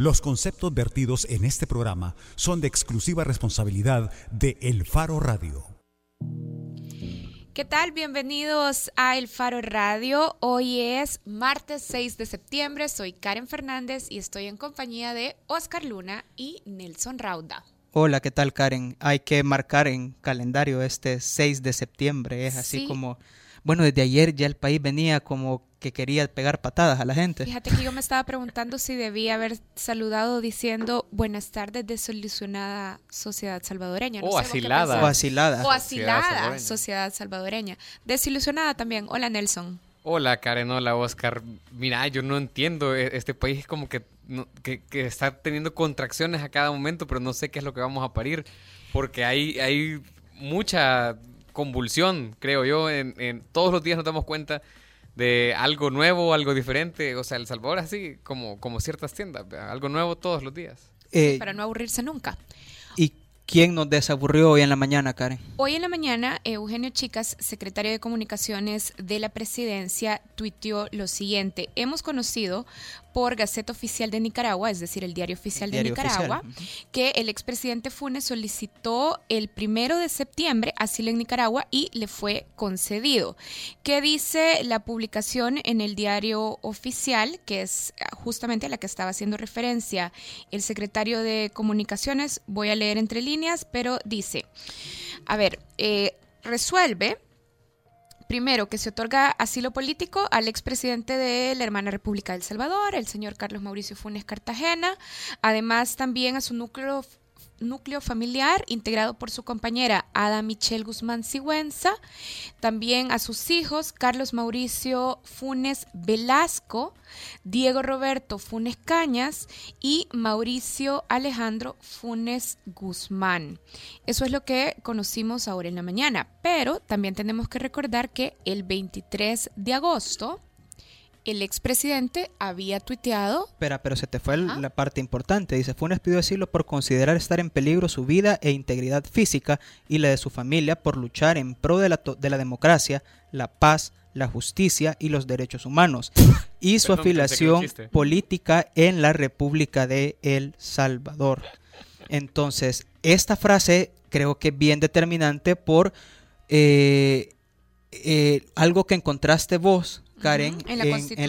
Los conceptos vertidos en este programa son de exclusiva responsabilidad de El Faro Radio. ¿Qué tal? Bienvenidos a El Faro Radio. Hoy es martes 6 de septiembre. Soy Karen Fernández y estoy en compañía de Oscar Luna y Nelson Rauda. Hola, ¿qué tal Karen? Hay que marcar en calendario este 6 de septiembre. Es así como, bueno, desde ayer ya el país venía como que quería pegar patadas a la gente. Fíjate que yo me estaba preguntando si debía haber saludado diciendo buenas tardes desilusionada sociedad salvadoreña. o, asilada. o asilada. O asilada sociedad salvadoreña. Desilusionada también. Hola Nelson. Hola Karen, hola Oscar. Mira, yo no entiendo. E, este país es como que, que, está teniendo contracciones a cada momento, pero no sé qué es lo que vamos a parir. Porque hay, hay mucha convulsión, creo yo. En, en todos los días nos damos cuenta de algo nuevo, algo diferente. O sea, El Salvador así como, como ciertas tiendas, algo nuevo todos los días. Eh, para no aburrirse nunca. ¿Y quién nos desaburrió hoy en la mañana, Karen? Hoy en la mañana, Eugenio Chicas, secretario de Comunicaciones de la Presidencia, tuiteó lo siguiente. Hemos conocido por Gaceta Oficial de Nicaragua, es decir, el Diario Oficial de Nicaragua, que el expresidente Funes solicitó el primero de septiembre asilo en Nicaragua y le fue concedido. ¿Qué dice la publicación en el Diario Oficial, que es justamente a la que estaba haciendo referencia el secretario de Comunicaciones? Voy a leer entre líneas, pero dice, a ver, eh, resuelve primero, que se otorga asilo político al expresidente de la hermana República del Salvador, el señor Carlos Mauricio Funes Cartagena, además también a su núcleo núcleo familiar integrado por su compañera Ada Michelle Guzmán Sigüenza, también a sus hijos Carlos Mauricio Funes Velasco, Diego Roberto Funes Cañas y Mauricio Alejandro Funes Guzmán. Eso es lo que conocimos ahora en la mañana, pero también tenemos que recordar que el 23 de agosto, el expresidente había tuiteado. Espera, pero se te fue la parte importante. Dice, Funes pidió asilo por considerar estar en peligro su vida e integridad física y la de su familia por luchar en pro de la, de la democracia, la paz, la justicia y los derechos humanos y su afiliación política en la República de El Salvador. Entonces, esta frase creo que es bien determinante por eh, eh, algo que encontraste vos Karen, en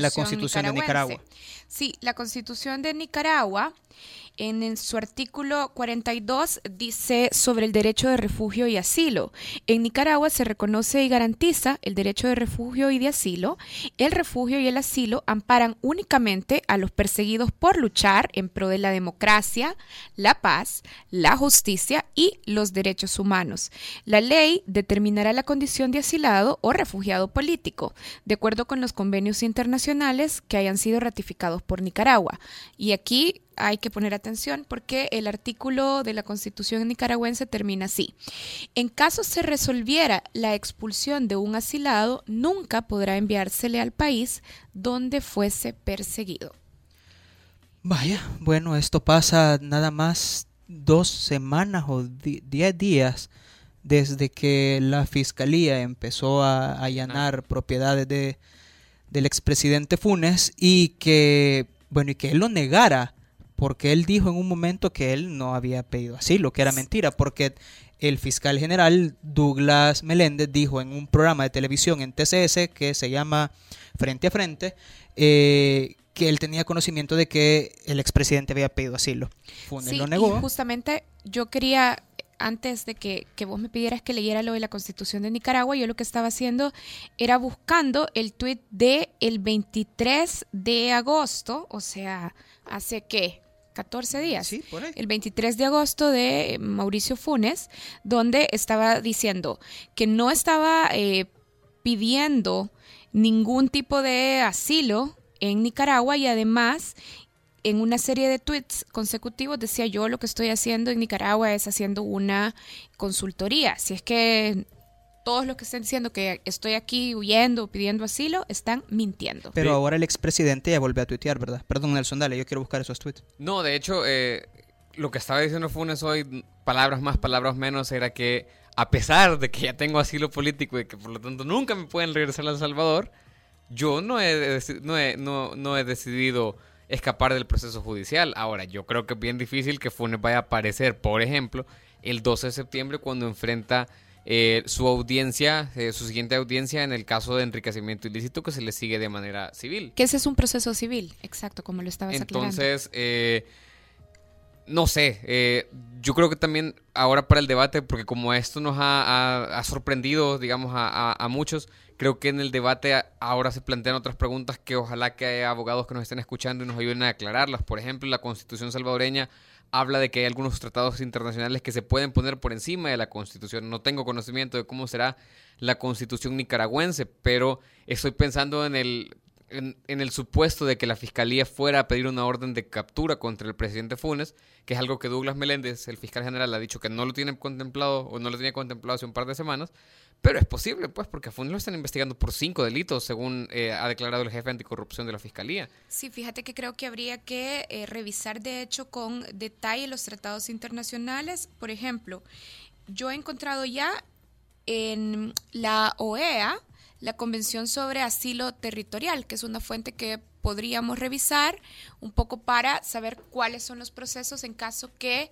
la Constitución, de Nicaragua. Sí, la Constitución de Nicaragua en, su artículo 42 dice sobre el derecho de refugio y asilo. En Nicaragua se reconoce y garantiza el derecho de refugio y de asilo. El refugio y el asilo amparan únicamente a los perseguidos por luchar en pro de la democracia, la paz, la justicia y los derechos humanos. La ley determinará la condición de asilado o refugiado político, de acuerdo con los convenios internacionales que hayan sido ratificados por Nicaragua. Y aquí hay que poner atención porque el artículo de la Constitución nicaragüense termina así. En caso se resolviera la expulsión de un asilado, nunca podrá enviársele al país donde fuese perseguido. Vaya, bueno, esto pasa nada más dos semanas o diez días desde que la fiscalía empezó a allanar propiedades de, del expresidente Funes y que, bueno, y que él lo negara porque él dijo en un momento que él no había pedido asilo, que era mentira, porque el fiscal general Douglas Meléndez dijo en un programa de televisión en TCS que se llama Frente a Frente, eh, que él tenía conocimiento de que el expresidente había pedido asilo. sí, lo negó. Y justamente yo quería, antes de que, que, vos me pidieras que leyera lo de la Constitución de Nicaragua, yo lo que estaba haciendo era buscando el tuit de el 23 de agosto, o sea, hace que 14 días, el 23 de agosto de Mauricio Funes, donde estaba diciendo que no estaba eh, pidiendo ningún tipo de asilo en Nicaragua y además en una serie de tweets consecutivos decía yo lo que estoy haciendo en Nicaragua es haciendo una consultoría. Si es que todos los que estén diciendo que estoy aquí huyendo, pidiendo asilo, están mintiendo. Pero ahora el expresidente ya volvió a tuitear, ¿verdad? Perdón, Nelson, dale, yo quiero buscar esos tweets. No, de hecho, eh, lo que estaba diciendo Funes hoy, palabras más, palabras menos, era que a pesar de que ya tengo asilo político y que por lo tanto nunca me pueden regresar a El Salvador, yo no he, no he, no, no he decidido escapar del proceso judicial. Ahora, yo creo que es bien difícil que Funes vaya a aparecer, por ejemplo, el 12 de septiembre cuando enfrenta eh, su audiencia, eh, su siguiente audiencia en el caso de enriquecimiento ilícito que se le sigue de manera civil. Que ese es un proceso civil, exacto, como lo estabas Entonces, eh, no sé, yo creo que también ahora para el debate, porque como esto nos ha, sorprendido, digamos, a, muchos, creo que en el debate ahora se plantean otras preguntas que ojalá que haya abogados que nos estén escuchando y nos ayuden a aclararlas. Por ejemplo, la constitución salvadoreña habla de que hay algunos tratados internacionales que se pueden poner por encima de la Constitución. No tengo conocimiento de cómo será la Constitución nicaragüense, pero estoy pensando en el, en, el supuesto de que la Fiscalía fuera a pedir una orden de captura contra el presidente Funes, que es algo que Douglas Meléndez, el fiscal general, ha dicho que no lo tiene contemplado o no lo tenía contemplado hace un par de semanas, pero es posible, pues, porque a Funes lo están investigando por cinco delitos, según eh, ha declarado el jefe anticorrupción de la Fiscalía. Sí, fíjate que creo que habría que eh, revisar, de hecho, con detalle los tratados internacionales. Por ejemplo, yo he encontrado ya en la OEA la Convención sobre Asilo Territorial, que es una fuente que podríamos revisar un poco para saber cuáles son los procesos en caso que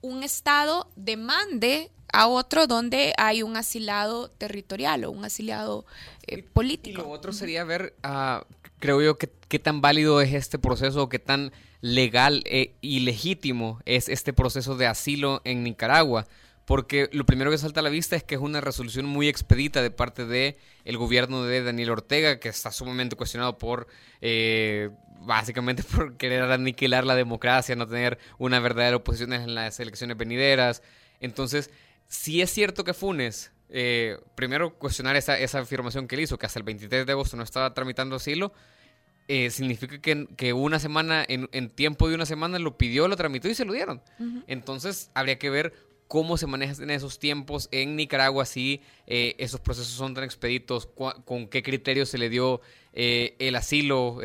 un Estado demande a otro donde hay un asilado territorial o un asilado eh, político. Y lo otro sería ver, uh, creo yo, qué tan válido es este proceso, qué tan legal e, y legítimo es este proceso de asilo en Nicaragua. Porque lo primero que salta a la vista es que es una resolución muy expedita de parte de el gobierno de Daniel Ortega, que está sumamente cuestionado por eh, básicamente por querer aniquilar la democracia, no tener una verdadera oposición en las elecciones venideras. Entonces, si es cierto que Funes, eh, primero cuestionar esa, esa, afirmación que él hizo, que hasta el 23 de agosto no estaba tramitando asilo, eh, significa que, que, una semana, en, tiempo de una semana, lo pidió, lo tramitó y se lo dieron. Entonces, habría que ver cómo se manejan esos tiempos en Nicaragua, si eh, esos procesos son tan expeditos, con qué criterios se le dio el asilo,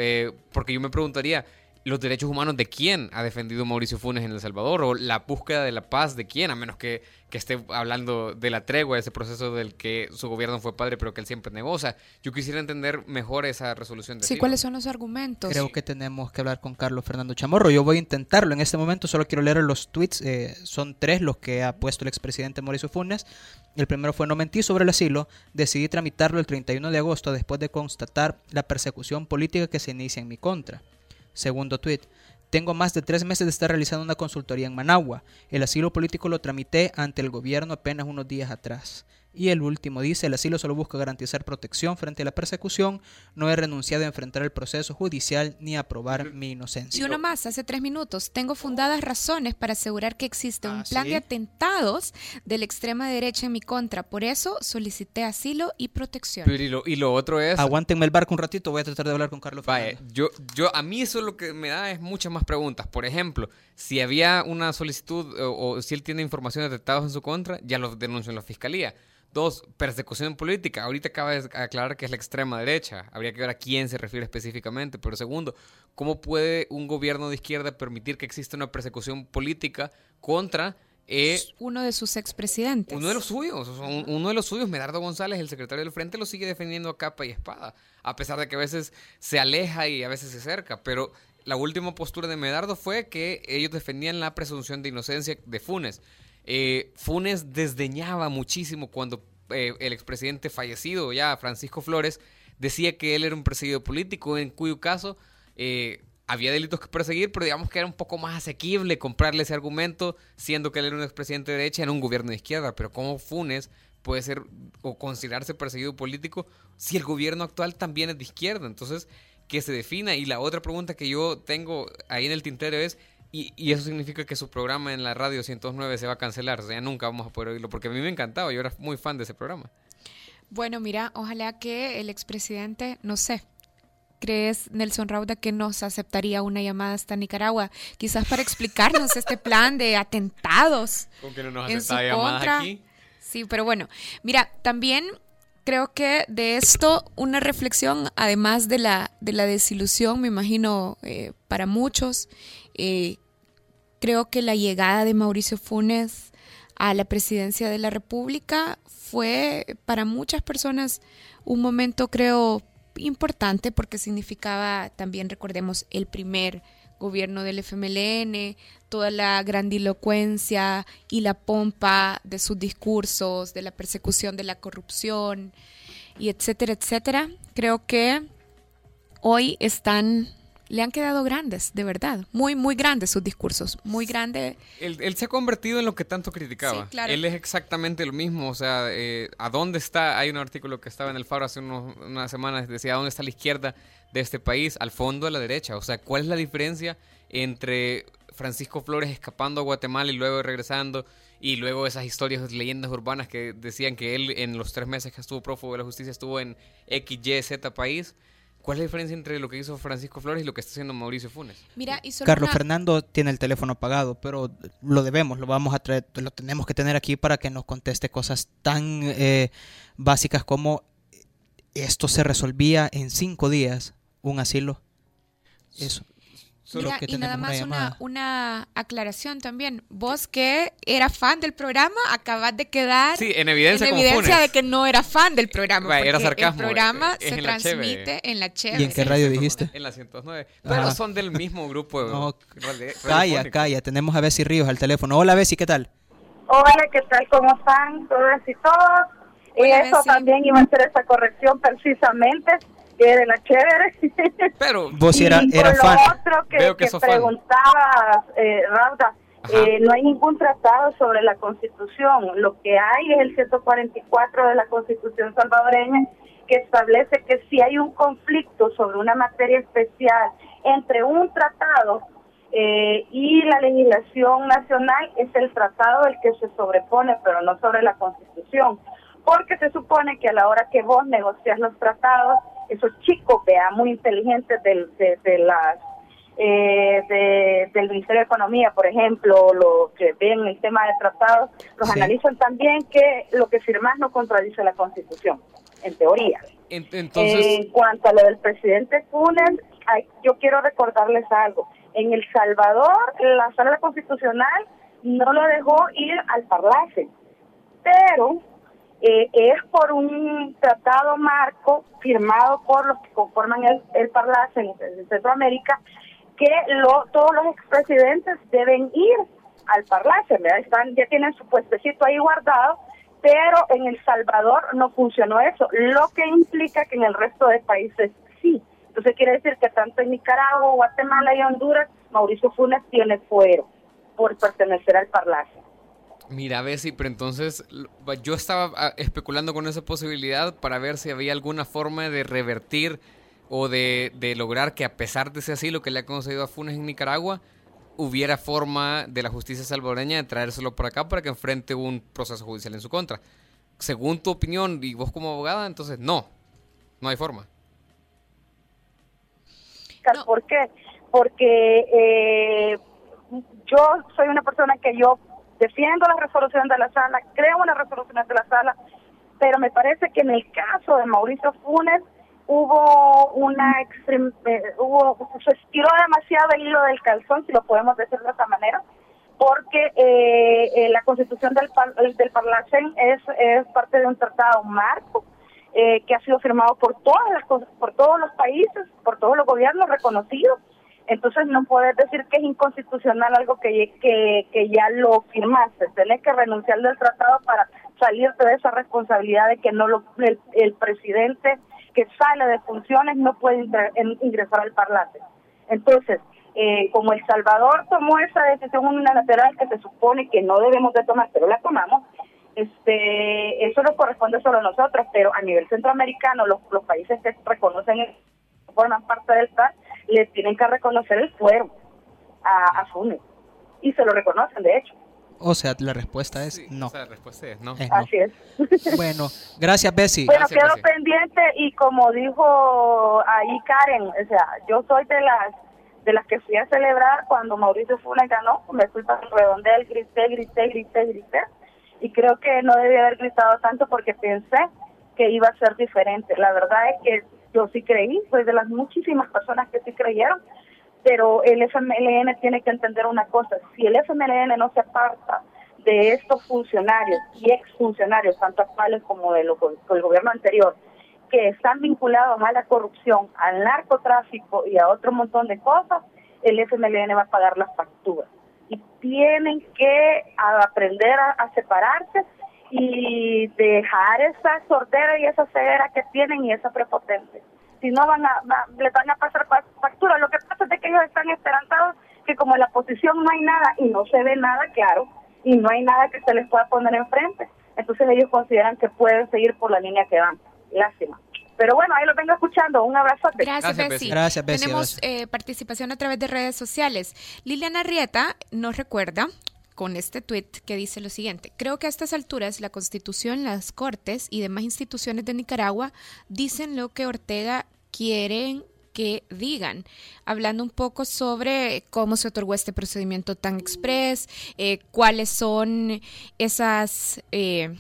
porque yo me preguntaría, los derechos humanos de quién ha defendido Mauricio Funes en El Salvador o la búsqueda de la paz de quién, a menos que, que esté hablando de la tregua, ese proceso del que su gobierno fue padre pero que él siempre negó. O sea, yo quisiera entender mejor esa resolución. De sí, ¿cuáles son los argumentos? Creo que tenemos que hablar con Carlos Fernando Chamorro. Yo voy a intentarlo. En este momento solo quiero leer los tweets. Eh, son tres los que ha puesto el expresidente Mauricio Funes. El primero fue no mentí sobre el asilo. Decidí tramitarlo el 31 de agosto después de constatar la persecución política que se inicia en mi contra. Segundo tweet. Tengo más de tres meses de estar realizando una consultoría en Managua. El asilo político lo tramité ante el gobierno apenas unos días atrás. Y el último dice, el asilo solo busca garantizar protección frente a la persecución, no he renunciado a enfrentar el proceso judicial ni a probar mi inocencia. Y uno más, hace tres minutos, tengo fundadas razones para asegurar que existe un ah, plan de atentados de la extrema derecha en mi contra, por eso solicité asilo y protección. y, lo, otro es... Aguántenme el barco un ratito, voy a tratar de hablar con Carlos. Vaya, yo, yo, a mí eso lo que me da es muchas más preguntas. Por ejemplo, si había una solicitud o, o si él tiene información de atentados en su contra, ya lo denunció en la fiscalía. Dos, persecución política. Ahorita acaba de aclarar que es la extrema derecha. Habría que ver a quién se refiere específicamente. Pero segundo, ¿cómo puede un gobierno de izquierda permitir que exista una persecución política contra eh, uno de sus expresidentes? Uno de los suyos. Uno de los suyos, Medardo González, el secretario del Frente, lo sigue defendiendo a capa y espada. A pesar de que a veces se aleja y a veces se acerca. Pero la última postura de Medardo fue que ellos defendían la presunción de inocencia de Funes. Eh, Funes desdeñaba muchísimo cuando eh, el expresidente fallecido, ya Francisco Flores, decía que él era un perseguido político, en cuyo caso eh, había delitos que perseguir, pero digamos que era un poco más asequible comprarle ese argumento, siendo que él era un expresidente de derecha en un gobierno de izquierda. Pero ¿cómo Funes puede ser o considerarse perseguido político si el gobierno actual también es de izquierda? Entonces, que se defina. Y la otra pregunta que yo tengo ahí en el tintero es, y, eso significa que su programa en la radio 109 se va a cancelar. O sea, nunca vamos a poder oírlo. Porque a mí me encantaba. Yo era muy fan de ese programa. Bueno, mira, ojalá que el expresidente, no sé, ¿crees, Nelson Rauda, que nos aceptaría una llamada hasta Nicaragua? Quizás para explicarnos este plan de atentados. ¿Con que no nos en su contra. aquí? Sí, pero bueno, mira, también creo que de esto una reflexión, además de la, de la desilusión, me imagino, eh, para muchos, eh, creo que la llegada de Mauricio Funes a la presidencia de la República fue para muchas personas un momento, creo, importante porque significaba también, recordemos, el primer gobierno del FMLN, toda la grandilocuencia y la pompa de sus discursos, de la persecución de la corrupción y etcétera, etcétera. Creo que hoy están le han quedado grandes, de verdad. Muy, muy grandes sus discursos. Muy grande. Él, se ha convertido en lo que tanto criticaba. Él es exactamente lo mismo. O sea, eh, ¿a dónde está? Hay un artículo que estaba en el Faro hace unas semanas, decía, ¿a dónde está la izquierda de este país? Al fondo, a la derecha. O sea, ¿cuál es la diferencia entre Francisco Flores escapando a Guatemala y luego regresando? Y luego esas historias, leyendas urbanas que decían que él en los tres meses que estuvo prófugo de la justicia estuvo en X, Y, Z país ¿Cuál es la diferencia entre lo que hizo Francisco Flores y lo que está haciendo Mauricio Funes? Mira, Carlos Fernando tiene el teléfono apagado, pero lo debemos, lo vamos a traer, lo tenemos que tener aquí para que nos conteste cosas tan eh, básicas como esto se resolvía en cinco días, un asilo. Eso y nada más una, aclaración también. Vos que era fan del programa, acabas de quedar en evidencia, de que no era fan del programa. era sarcasmo. El programa eh, se transmite en la Cheve. ¿Y en qué radio dijiste? En la 109. Pero son del mismo grupo. No, calla, calla. Tenemos a Bessie Ríos al teléfono. Hola, Bessie, ¿qué tal? Hola, ¿qué tal? ¿Cómo están todas y todos? y eso también iba a hacer esa corrección precisamente que de la chévere. Pero vos era, era fan. otro que, Veo que, preguntabas, eh, Rauda, eh, no hay ningún tratado sobre la Constitución. Lo que hay es el 144 de la Constitución salvadoreña que establece que si hay un conflicto sobre una materia especial entre un tratado eh, y la legislación nacional, es el tratado el que se sobrepone, pero no sobre la Constitución. Porque se supone que a la hora que vos negocias los tratados, esos chicos, vea, muy inteligentes del, de, las eh, del Ministerio de Economía, por ejemplo, lo que ven el tema de tratados, los analizan también que lo que firmas no contradice la Constitución, en teoría. Entonces... en cuanto a lo del presidente Funes, yo quiero recordarles algo. En El Salvador, la sala constitucional no lo dejó ir al parlace, pero eh, es por un tratado marco firmado por los que conforman el, el Parlace en, Centroamérica que lo, todos los expresidentes deben ir al Parlace, Están, ya tienen su puestecito ahí guardado, pero en El Salvador no funcionó eso, lo que implica que en el resto de países sí. Entonces quiere decir que tanto en Nicaragua, Guatemala y Honduras, Mauricio Funes tiene fuero por pertenecer al Parlace. Mira, Bessie, pero entonces yo estaba ah, especulando con esa posibilidad para ver si había alguna forma de revertir o de, lograr que a pesar de ese asilo que le ha concedido a Funes en Nicaragua, hubiera forma de la justicia salvadoreña de traérselo por acá para que enfrente un proceso judicial en su contra. Según tu opinión y vos como abogada, entonces no, no hay forma. ¿Por qué? Porque eh, yo soy una persona que yo defiendo la resolución de la sala, creo en las resoluciones de la sala, pero me parece que en el caso de Mauricio Funes hubo una extrem, eh, hubo se estiró demasiado el hilo del calzón, si lo podemos decir de esa manera, porque eh, eh, la constitución del, del Parlacén es, es parte de un tratado marco que ha sido firmado por todas las por todos los países, por todos los gobiernos reconocidos entonces no puedes decir que es inconstitucional algo que, que, ya lo firmaste. Tienes que renunciar del tratado para salirte de esa responsabilidad de que no lo, el, presidente que sale de funciones no puede ingresar al parlamente. Entonces, eh, como El Salvador tomó esa decisión unilateral que se supone que no debemos de tomar, pero la tomamos, este, eso no corresponde solo a nosotros, pero a nivel centroamericano, los, los países que reconocen forman parte del TAR, le tienen que reconocer el fuero a, a Funes. Y se lo reconocen, de hecho. O sea, la respuesta es no. la respuesta es no. Así es. bueno, gracias, Bessie. Bueno, quedo pendiente y como dijo ahí Karen, o sea, yo soy de las de las que fui a celebrar cuando Mauricio Funes ganó, me fui para el redondel, grité, grité, grité, grité. Y creo que no debía haber gritado tanto porque pensé que iba a ser diferente. La verdad es que yo sí creí, soy de las muchísimas personas que sí creyeron, pero el FMLN tiene que entender una cosa, si el FMLN no se aparta de estos funcionarios y exfuncionarios, tanto actuales como del gobierno anterior, que están vinculados a la corrupción, al narcotráfico y a otro montón de cosas, el FMLN va a pagar las facturas. Y tienen que aprender a, separarse y dejar esa sordera y esa ceguera que tienen y esa prepotencia. Si no, van a, les van a pasar facturas. Lo que pasa es que ellos están esperanzados que como en la posición no hay nada y no se ve nada claro y no hay nada que se les pueda poner enfrente, entonces ellos consideran que pueden seguir por la línea que van. Lástima. Pero bueno, ahí lo vengo escuchando. Un abrazo. Gracias, Bessie. Gracias, Tenemos eh, participación a través de redes sociales. Liliana Rieta nos recuerda con este tuit que dice lo siguiente. Creo que a estas alturas la Constitución, las Cortes y demás instituciones de Nicaragua dicen lo que Ortega quieren que digan, hablando un poco sobre cómo se otorgó este procedimiento tan express, eh, cuáles son esas... Eh,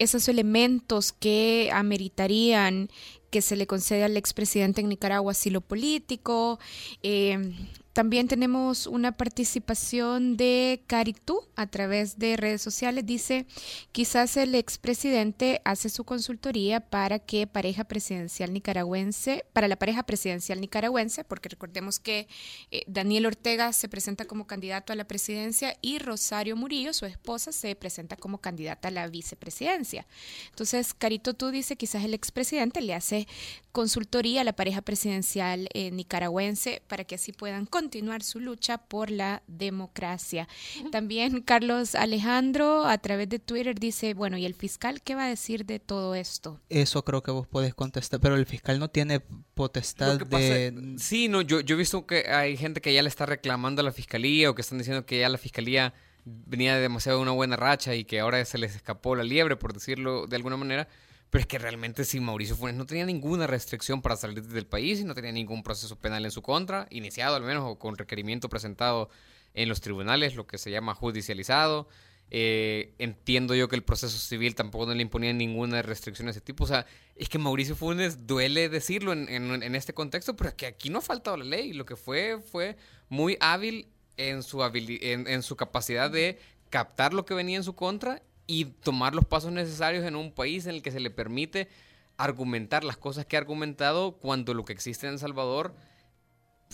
esos elementos que ameritarían que se le concede al expresidente en Nicaragua asilo político, eh, también tenemos una participación de Caritú a través de redes sociales. Dice, quizás el expresidente hace su consultoría para que pareja presidencial nicaragüense, para la pareja presidencial nicaragüense, porque recordemos que eh, Daniel Ortega se presenta como candidato a la presidencia y Rosario Murillo, su esposa, se presenta como candidata a la vicepresidencia. Entonces, Carito tú dice, quizás el expresidente le hace consultoría a la pareja presidencial eh, nicaragüense para que así puedan continuar su lucha por la democracia. También Carlos Alejandro a través de Twitter dice, bueno, ¿y el fiscal qué va a decir de todo esto? Eso creo que vos podés contestar, pero el fiscal no tiene potestad de... sí, no, yo, yo he visto que hay gente que ya le está reclamando a la fiscalía o que están diciendo que ya la fiscalía venía de demasiado una buena racha y que ahora se les escapó la liebre, por decirlo de alguna manera. Pero es que realmente si Mauricio Funes no tenía ninguna restricción para salir del país y no tenía ningún proceso penal en su contra, iniciado al menos o con requerimiento presentado en los tribunales, lo que se llama judicializado. Eh, entiendo yo que el proceso civil tampoco no le imponía ninguna restricción de ese tipo. O sea, es que Mauricio Funes duele decirlo en, este contexto, pero es que aquí no ha faltado la ley. Lo que fue fue muy hábil en su, en su capacidad de captar lo que venía en su contra y tomar los pasos necesarios en un país en el que se le permite argumentar las cosas que ha argumentado cuando lo que existe en El Salvador,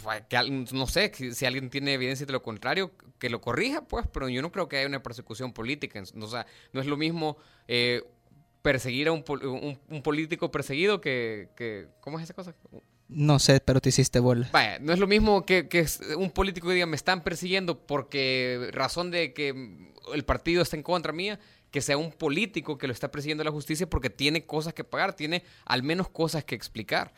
pues, que, no sé, si alguien tiene evidencia de lo contrario, que lo corrija, pues, pero yo no creo que haya una persecución política. O sea, no es lo mismo eh, perseguir a un, un, político perseguido que, que, ¿Cómo es esa cosa? No sé, pero te hiciste bola. Vaya, no es lo mismo que, que un político que diga me están persiguiendo porque razón de que el partido está en contra mía, que sea un político que lo está presidiendo la justicia porque tiene cosas que pagar, tiene al menos cosas que explicar.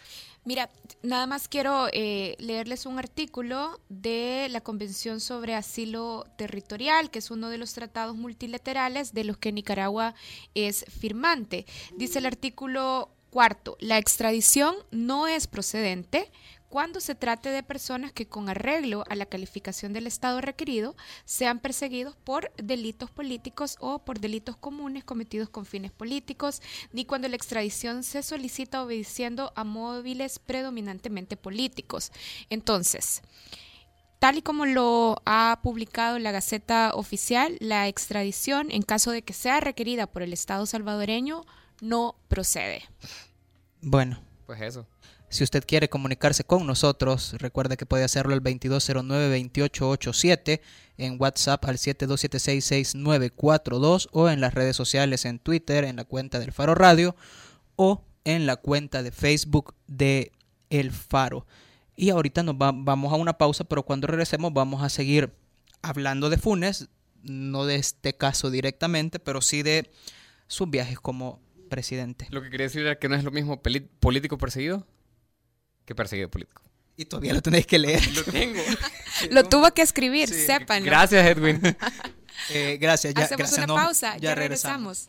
Mira, nada más quiero eh, leerles un artículo de la Convención sobre Asilo Territorial, que es uno de los tratados multilaterales de los que Nicaragua es firmante. Dice el artículo cuarto, la extradición no es procedente cuando se trate de personas que con arreglo a la calificación del Estado requerido sean perseguidos por delitos políticos o por delitos comunes cometidos con fines políticos, ni cuando la extradición se solicita obedeciendo a móviles predominantemente políticos. Entonces, tal y como lo ha publicado la Gaceta Oficial, la extradición, en caso de que sea requerida por el Estado salvadoreño, no procede. Bueno. Pues eso. Si usted quiere comunicarse con nosotros, recuerde que puede hacerlo al 2209-2887, en WhatsApp al 72766942 o en las redes sociales en Twitter, en la cuenta del Faro Radio o en la cuenta de Facebook de El Faro. Y ahorita nos vamos a una pausa, pero cuando regresemos vamos a seguir hablando de Funes, no de este caso directamente, pero sí de sus viajes como presidente. Lo que quería decir era que no es lo mismo político perseguido que perseguido político. Y todavía lo tenéis que leer. Lo tengo. lo tuvo que escribir, sepan. Gracias, Edwin. eh, gracias. Ya, Hacemos una pausa, ya, regresamos.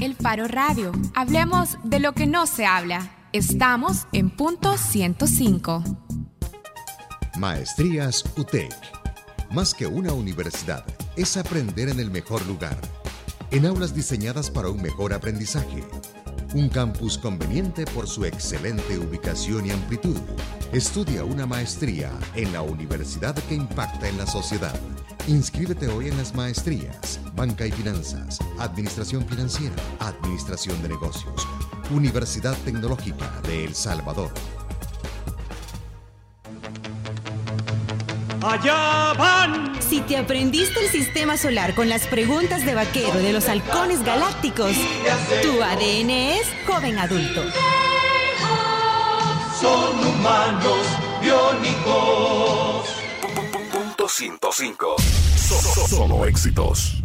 El Faro Radio. Hablemos de lo que no se habla. Estamos en punto 105. Maestrías UTEC. Más que una universidad, es aprender en el mejor lugar. En aulas diseñadas para un mejor aprendizaje un campus conveniente por su excelente ubicación y amplitud. Estudia una maestría en la universidad que impacta en la sociedad. Inscríbete hoy en las maestrías, Banca y Finanzas, Administración Financiera, Administración de Negocios, Universidad Tecnológica de El Salvador. Allá van. Si te aprendiste el sistema solar con las preguntas de vaquero de los halcones galácticos, tu ADN es joven adulto. Son humanos biónicos. Punto 105. Solo éxitos.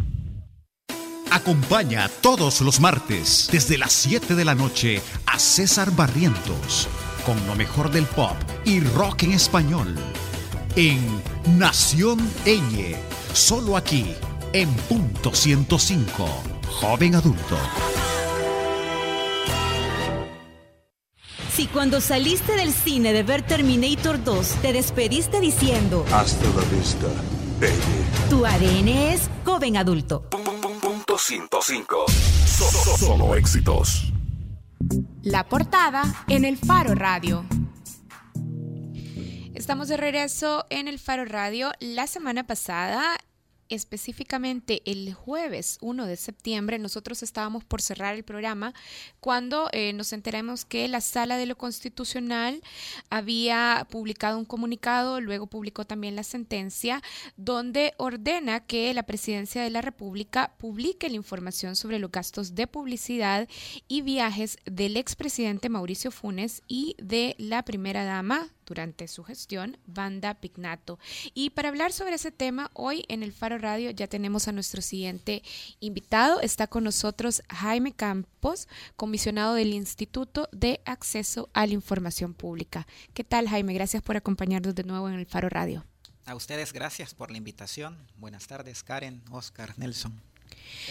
Acompaña todos los martes desde las 7 de la noche a César Barrientos con lo mejor del pop y rock en español en Nación Eñe, solo aquí en punto 105, joven adulto. Si cuando saliste del cine de ver Terminator 2 te despediste diciendo Hasta la vista, baby. Tu ADN es joven adulto. Punto 105. solo éxitos. La portada en el Faro Radio. Estamos de regreso en el Faro Radio. La semana pasada específicamente el jueves 1 de septiembre, nosotros estábamos por cerrar el programa cuando eh, nos enteramos que la Sala de lo Constitucional había publicado un comunicado, luego publicó también la sentencia, donde ordena que la Presidencia de la República publique la información sobre los gastos de publicidad y viajes del expresidente Mauricio Funes y de la primera dama durante su gestión, Banda Pignato. Y para hablar sobre ese tema, hoy en el Faro Radio ya tenemos a nuestro siguiente invitado. Está con nosotros Jaime Campos, comisionado del Instituto de Acceso a la Información Pública. ¿Qué tal, Jaime? Gracias por acompañarnos de nuevo en el Faro Radio. A ustedes gracias por la invitación. Buenas tardes, Karen, Oscar, Nelson.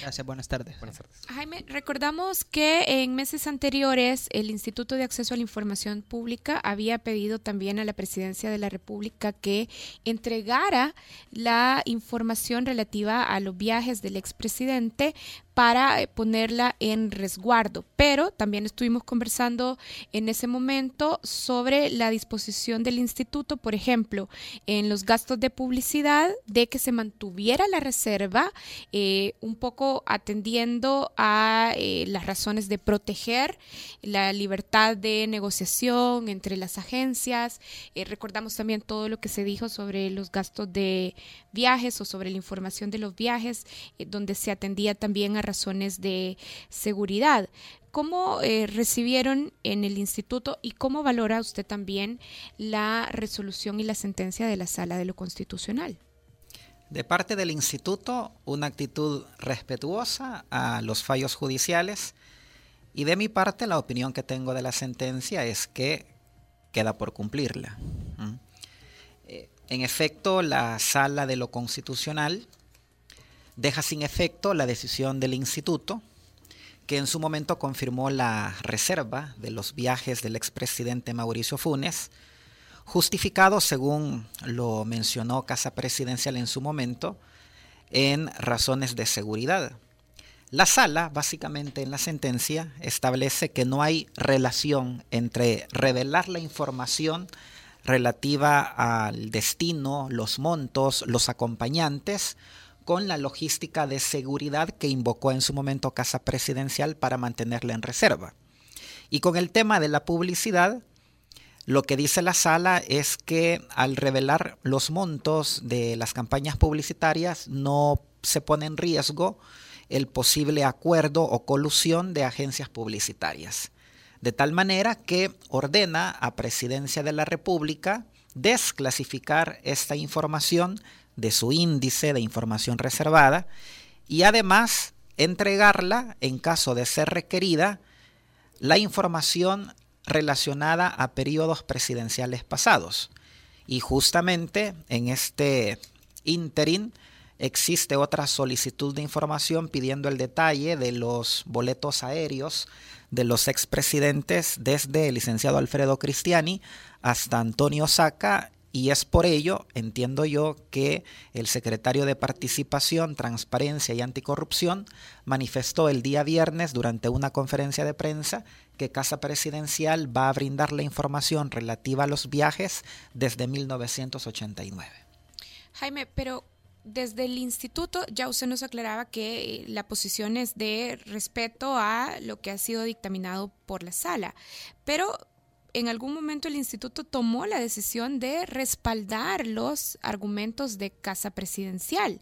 Gracias, buenas tardes. Buenas tardes. Jaime, recordamos que en meses anteriores el Instituto de Acceso a la Información Pública había pedido también a la Presidencia de la República que entregara la información relativa a los viajes del expresidente para eh, ponerla en resguardo. Pero también estuvimos conversando en ese momento sobre la disposición del instituto, por ejemplo, en los gastos de publicidad, de que se mantuviera la reserva, eh, un poco atendiendo a eh, las razones de proteger la libertad de negociación entre las agencias. recordamos también todo lo que se dijo sobre los gastos de viajes o sobre la información de los viajes, donde se atendía también a razones de seguridad. ¿Cómo eh, recibieron en el instituto y cómo valora usted también la resolución y la sentencia de la Sala de lo Constitucional? De parte del instituto, una actitud respetuosa a los fallos judiciales y de mi parte la opinión que tengo de la sentencia es que queda por cumplirla. Eh, en efecto, la Sala de lo Constitucional deja sin efecto la decisión del instituto, que en su momento confirmó la reserva de los viajes del expresidente Mauricio Funes, justificado, según lo mencionó Casa Presidencial en su momento, en razones de seguridad. La sala, básicamente en la sentencia, establece que no hay relación entre revelar la información relativa al destino, los montos, los acompañantes, con la logística de seguridad que invocó en su momento Casa Presidencial para mantenerla en reserva. Y con el tema de la publicidad, lo que dice la sala es que al revelar los montos de las campañas publicitarias no se pone en riesgo el posible acuerdo o colusión de agencias publicitarias. De tal manera que ordena a Presidencia de la República desclasificar esta información de su índice de información reservada y además entregarla, en caso de ser requerida, la información relacionada a periodos presidenciales pasados. Y justamente en este interín existe otra solicitud de información pidiendo el detalle de los boletos aéreos de los expresidentes desde el licenciado Alfredo Cristiani hasta Antonio Saca y es por ello, entiendo yo, que el secretario de Participación, Transparencia y Anticorrupción manifestó el día viernes durante una conferencia de prensa que Casa Presidencial va a brindar la información relativa a los viajes desde 1989. Jaime, pero desde el instituto ya usted nos aclaraba que eh, la posición es de respeto a lo que ha sido dictaminado por la sala, pero en algún momento el instituto tomó la decisión de respaldar los argumentos de casa presidencial.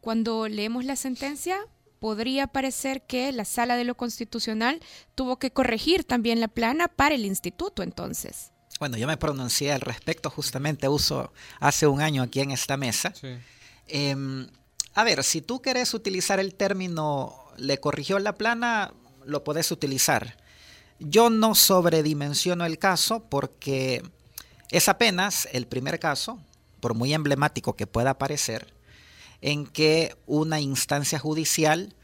Cuando leemos la sentencia, podría parecer que la sala de lo constitucional tuvo que corregir también la plana para el instituto entonces. Bueno, yo me pronuncié al respecto, justamente uso hace un año aquí en esta mesa. Em, a ver, si tú querés utilizar el término le corrigió la plana, lo podés utilizar. Yo no sobredimensiono el caso porque es apenas el primer caso, por muy emblemático que pueda parecer, en que una instancia judicial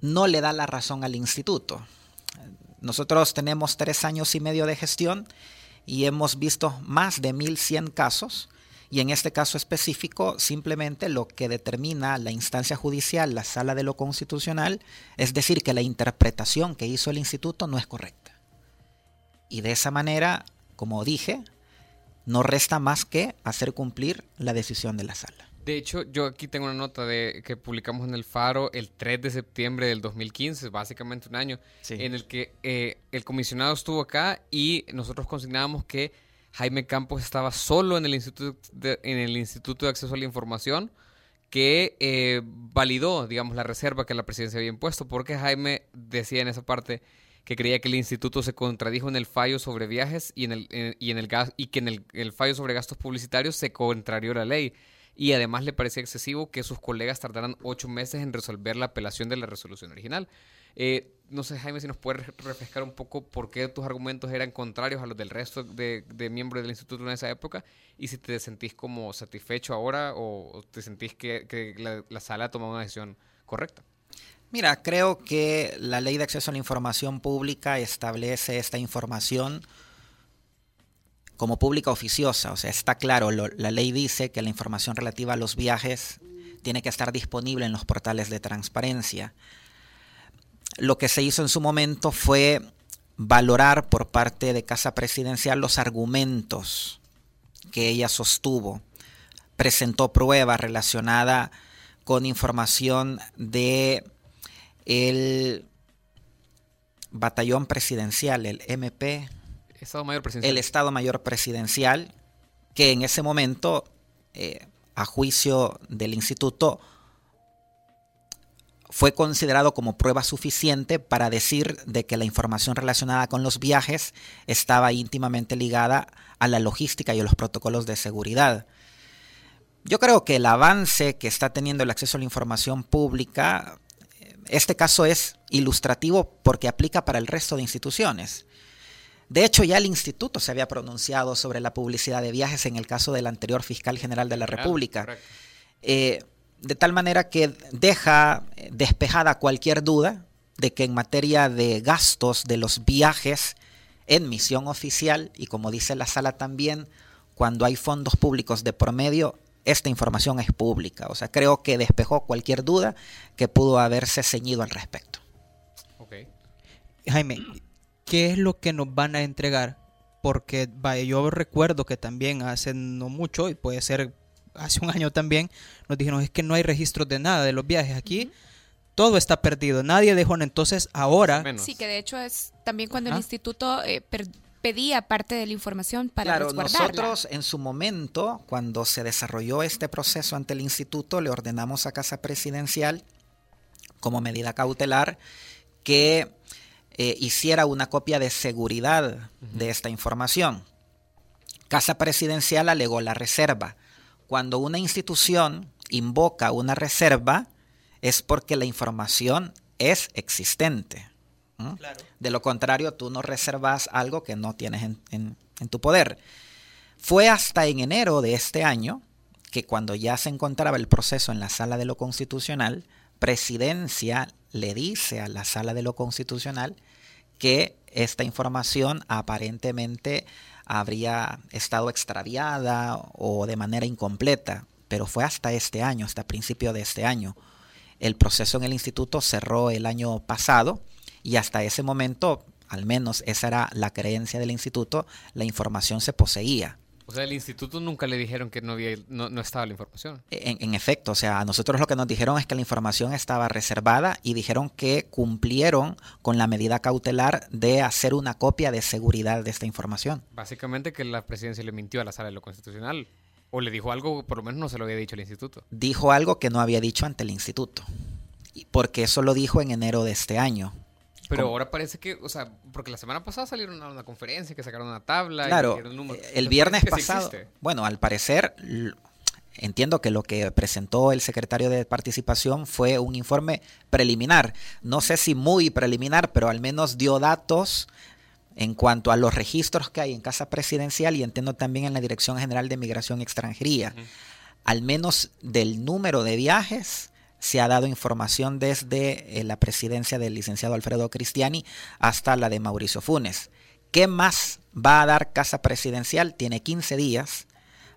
no le da la razón al instituto. Nosotros tenemos tres años y medio de gestión y hemos visto más de 1.100 casos y en este caso específico simplemente lo que determina la instancia judicial, la sala de lo constitucional, es decir, que la interpretación que hizo el instituto no es correcta. Y de esa manera, como dije, no resta más que hacer cumplir la decisión de la sala. De hecho, yo aquí tengo una nota de que publicamos en el Faro el 3 de septiembre del 2015, básicamente un año, en el que eh, el comisionado estuvo acá y nosotros consignábamos que Jaime Campos estaba solo en el Instituto de, en el Instituto de Acceso a la Información que eh, validó, digamos, la reserva que la presidencia había impuesto, porque Jaime decía en esa parte que creía que el instituto se contradijo en el fallo sobre viajes y en el, y en el y que en el, el fallo sobre gastos publicitarios se contrarió la ley y además le parecía excesivo que sus colegas tardaran ocho meses en resolver la apelación de la resolución original. Eh, no sé, Jaime, si nos puedes refrescar un poco por qué tus argumentos eran contrarios a los del resto de, miembros del instituto en esa época y si te sentís como satisfecho ahora o, te sentís que, la, la, sala tomado una decisión correcta. Mira, creo que la ley de acceso a la información pública establece esta información como pública oficiosa. O sea, está claro, la ley dice que la información relativa a los viajes tiene que estar disponible en los portales de transparencia. Lo que se hizo en su momento fue valorar por parte de Casa Presidencial los argumentos que ella sostuvo. Presentó pruebas relacionada con información de el batallón presidencial, el MP, Estado Mayor Presidencial. El Estado Mayor Presidencial, que en ese momento, eh, a juicio del instituto, fue considerado como prueba suficiente para decir de que la información relacionada con los viajes estaba íntimamente ligada a la logística y a los protocolos de seguridad. Yo creo que el avance que está teniendo el acceso a la información pública, eh, este caso es ilustrativo porque aplica para el resto de instituciones. De hecho, ya el instituto se había pronunciado sobre la publicidad de viajes en el caso del anterior fiscal general de la República. Eh, de tal manera que deja eh, despejada cualquier duda de que en materia de gastos de los viajes en misión oficial, y como dice la sala también, cuando hay fondos públicos de promedio, esta información es pública. O sea, creo que despejó cualquier duda que pudo haberse ceñido al respecto. Jaime, qué es lo que nos van a entregar. Porque vaya, yo recuerdo que también hace no mucho, y puede ser hace un año también, nos dijeron es que no hay registros de nada de los viajes aquí. Todo está perdido, nadie dejó. Entonces ahora... Sí, que de hecho es también cuando el instituto eh, pedía parte de la información para claro, Nosotros en su momento, cuando se desarrolló este proceso ante el instituto, le ordenamos a Casa Presidencial como medida cautelar que eh, hiciera una copia de seguridad de esta información. Casa Presidencial alegó la reserva. Cuando una institución invoca una reserva es porque la información es existente. De lo contrario, tú no reservas algo que no tienes en, en tu poder. Fue hasta en enero de este año que cuando ya se encontraba el proceso en la sala de lo constitucional, presidencia le dice a la sala de lo constitucional que esta información aparentemente habría estado extraviada o de manera incompleta, pero fue hasta este año, hasta principio de este año. El proceso en el instituto cerró el año pasado y hasta ese momento, al menos esa era la creencia del instituto, la información se poseía. O sea, el instituto nunca le dijeron que no, había, no, no estaba la información. En, en, efecto, o sea, a nosotros lo que nos dijeron es que la información estaba reservada y dijeron que cumplieron con la medida cautelar de hacer una copia de seguridad de esta información. Básicamente que la presidencia le mintió a la sala de lo constitucional. O le dijo algo, por lo menos no se lo había dicho el instituto. Dijo algo que no había dicho ante el instituto. Porque eso lo dijo en enero de este año. Pero ahora parece que, o sea, porque la semana pasada salieron a una conferencia que sacaron una tabla. Claro, y el, número. el viernes pasado. Sí bueno, al parecer, entiendo que lo que presentó el secretario de participación fue un informe preliminar. No sé si muy preliminar, pero al menos dio datos en cuanto a los registros que hay en Casa Presidencial y entiendo también en la Dirección General de Migración y Extranjería. Uh -huh. Al menos del número de viajes se ha dado información desde eh, la presidencia del licenciado Alfredo Cristiani hasta la de Mauricio Funes. ¿Qué más va a dar Casa Presidencial? Tiene 15 días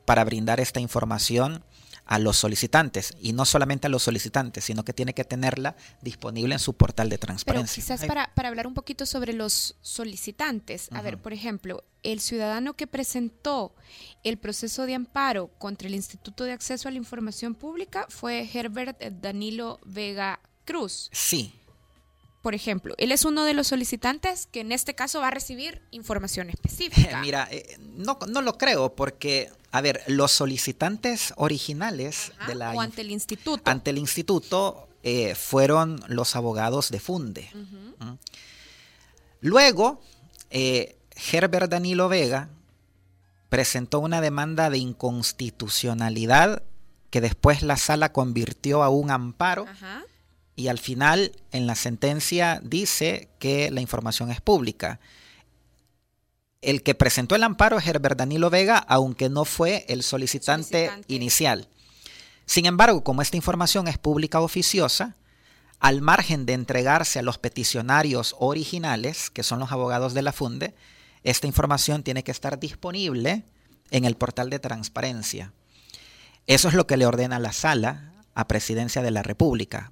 para brindar esta información a los solicitantes y no solamente a los solicitantes, sino que tiene que tenerla disponible en su portal de transparencia. Pero quizás para, para hablar un poquito sobre los solicitantes, a uh -huh. ver, por ejemplo, el ciudadano que presentó el proceso de amparo contra el Instituto de Acceso a la Información Pública fue Herbert Danilo Vega Cruz. Sí. Por ejemplo, él es uno de los solicitantes que en este caso va a recibir información específica. Mira, eh, no, no lo creo porque a ver, los solicitantes originales Ajá, de la o ante el instituto ante el instituto eh, fueron los abogados de Funde. Uh -huh. ¿Mm? Luego, eh, Herbert Danilo Vega presentó una demanda de inconstitucionalidad que después la sala convirtió a un amparo. Ajá. Y al final, en la sentencia, dice que la información es pública. El que presentó el amparo es Herbert Danilo Vega, aunque no fue el solicitante, solicitante, inicial. Sin embargo, como esta información es pública oficiosa, al margen de entregarse a los peticionarios originales, que son los abogados de la FUNDE, esta información tiene que estar disponible en el portal de transparencia. Eso es lo que le ordena la sala a Presidencia de la República.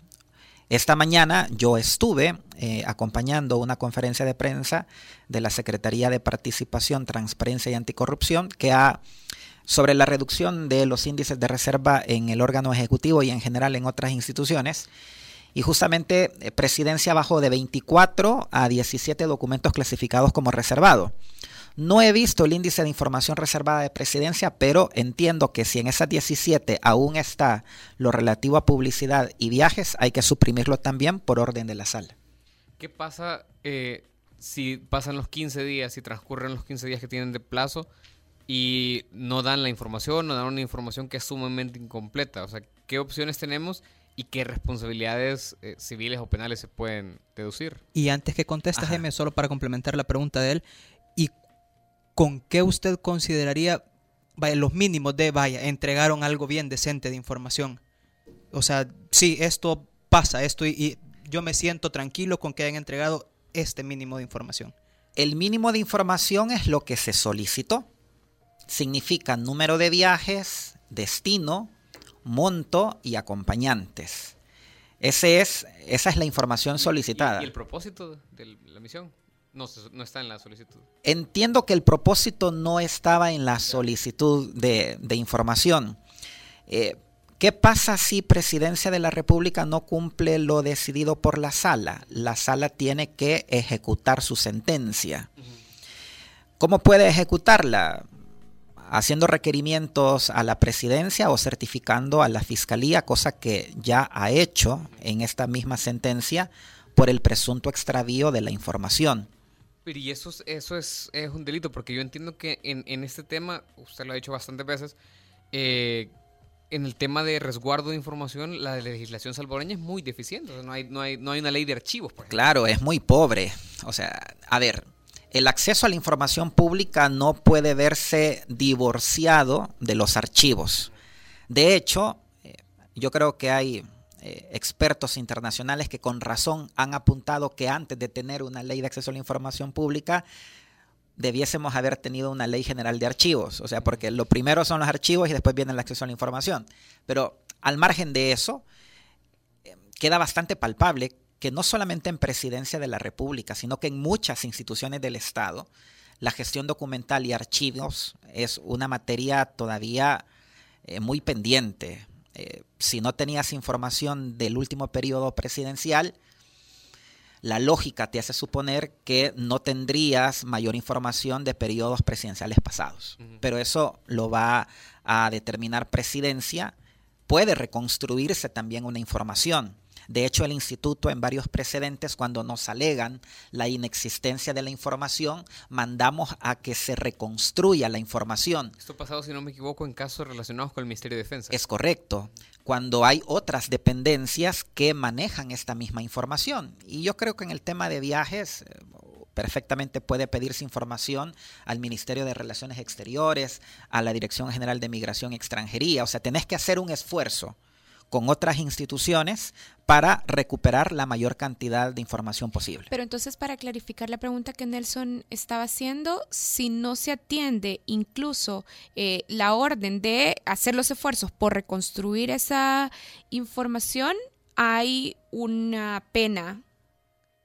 Esta mañana yo estuve eh, acompañando una conferencia de prensa de la Secretaría de Participación, Transparencia y Anticorrupción que ha sobre la reducción de los índices de reserva en el órgano ejecutivo y en general en otras instituciones. Y justamente eh, Presidencia bajó de 24 a 17 documentos clasificados como reservado. No he visto el índice de información reservada de presidencia, pero entiendo que si en esas 17 aún está lo relativo a publicidad y viajes, hay que suprimirlo también por orden de la sala. ¿Qué pasa eh, si pasan los 15 días, si transcurren los 15 días que tienen de plazo y no dan la información, no dan una información que es sumamente incompleta? O sea, ¿qué opciones tenemos? y qué responsabilidades eh, civiles o penales se pueden deducir. Y antes que contestes, Jaime, solo para complementar la pregunta de él, ¿y con qué usted consideraría vaya, los mínimos de, vaya, entregaron algo bien decente de información? O sea, sí, esto pasa, esto y, y yo me siento tranquilo con que hayan entregado este mínimo de información. El mínimo de información es lo que se solicitó. Significa número de viajes, destino, monto y acompañantes. Ese es, esa es la información solicitada. ¿Y, y el propósito de la misión? No, está en la solicitud. Entiendo que el propósito no estaba en la solicitud de, información. Eh, ¿Qué pasa si Presidencia de la República no cumple lo decidido por la sala? La sala tiene que ejecutar su sentencia. ¿Cómo puede ejecutarla? haciendo requerimientos a la presidencia o certificando a la fiscalía, cosa que ya ha hecho en esta misma sentencia por el presunto extravío de la información. Pero y eso, es, eso es, es, un delito, porque yo entiendo que en, en, este tema, usted lo ha dicho bastantes veces, eh, en el tema de resguardo de información, la legislación salvadoreña es muy deficiente. No, hay, no, hay, no hay una ley de archivos. Por claro, es muy pobre. O sea, a ver, el acceso a la información pública no puede verse divorciado de los archivos. De hecho, eh, yo creo que hay eh, expertos internacionales que con razón han apuntado que antes de tener una ley de acceso a la información pública, debiésemos haber tenido una ley general de archivos. O sea, porque lo primero son los archivos y después viene el acceso a la información. Pero al margen de eso, eh, queda bastante palpable que no solamente en presidencia de la República, sino que en muchas instituciones del Estado, la gestión documental y archivos es una materia todavía eh, muy pendiente. Eh, si no tenías información del último periodo presidencial, la lógica te hace suponer que no tendrías mayor información de periodos presidenciales pasados. Pero eso lo va a determinar presidencia. Puede reconstruirse también una información. De hecho, el instituto en varios precedentes, cuando nos alegan la inexistencia de la información, mandamos a que se reconstruya la información. Esto ha pasado, si no me equivoco, en casos relacionados con el Ministerio de Defensa. Es correcto, cuando hay otras dependencias que manejan esta misma información. Y yo creo que en el tema de viajes, eh, perfectamente puede pedirse información al Ministerio de Relaciones Exteriores, a la Dirección General de Migración y Extranjería. O sea, tenés que hacer un esfuerzo con otras instituciones para recuperar la mayor cantidad de información posible. Pero entonces, para clarificar la pregunta que Nelson estaba haciendo, si no se atiende incluso eh, la orden de hacer los esfuerzos por reconstruir esa información, hay una pena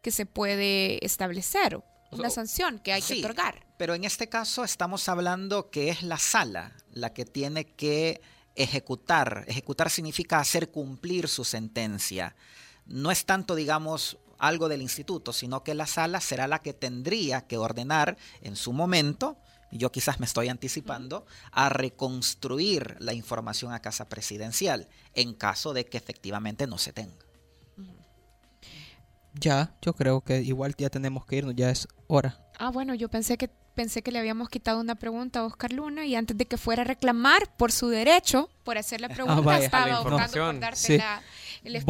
que se puede establecer, una sanción que hay que otorgar. Pero en este caso estamos hablando que es la sala la que tiene que ejecutar. Ejecutar significa hacer cumplir su sentencia. No es tanto, digamos, algo del instituto, sino que la sala será la que tendría que ordenar en su momento, yo quizás me estoy anticipando, a reconstruir la información a casa presidencial en caso de que efectivamente no se tenga. Ya, yo creo que igual ya tenemos que irnos, ya es hora. Ah, bueno, yo pensé que pensé que le habíamos quitado una pregunta a Oscar Luna y antes de que fuera a reclamar por su derecho, por hacer la ah, pregunta, estaba buscando por darte el espacio.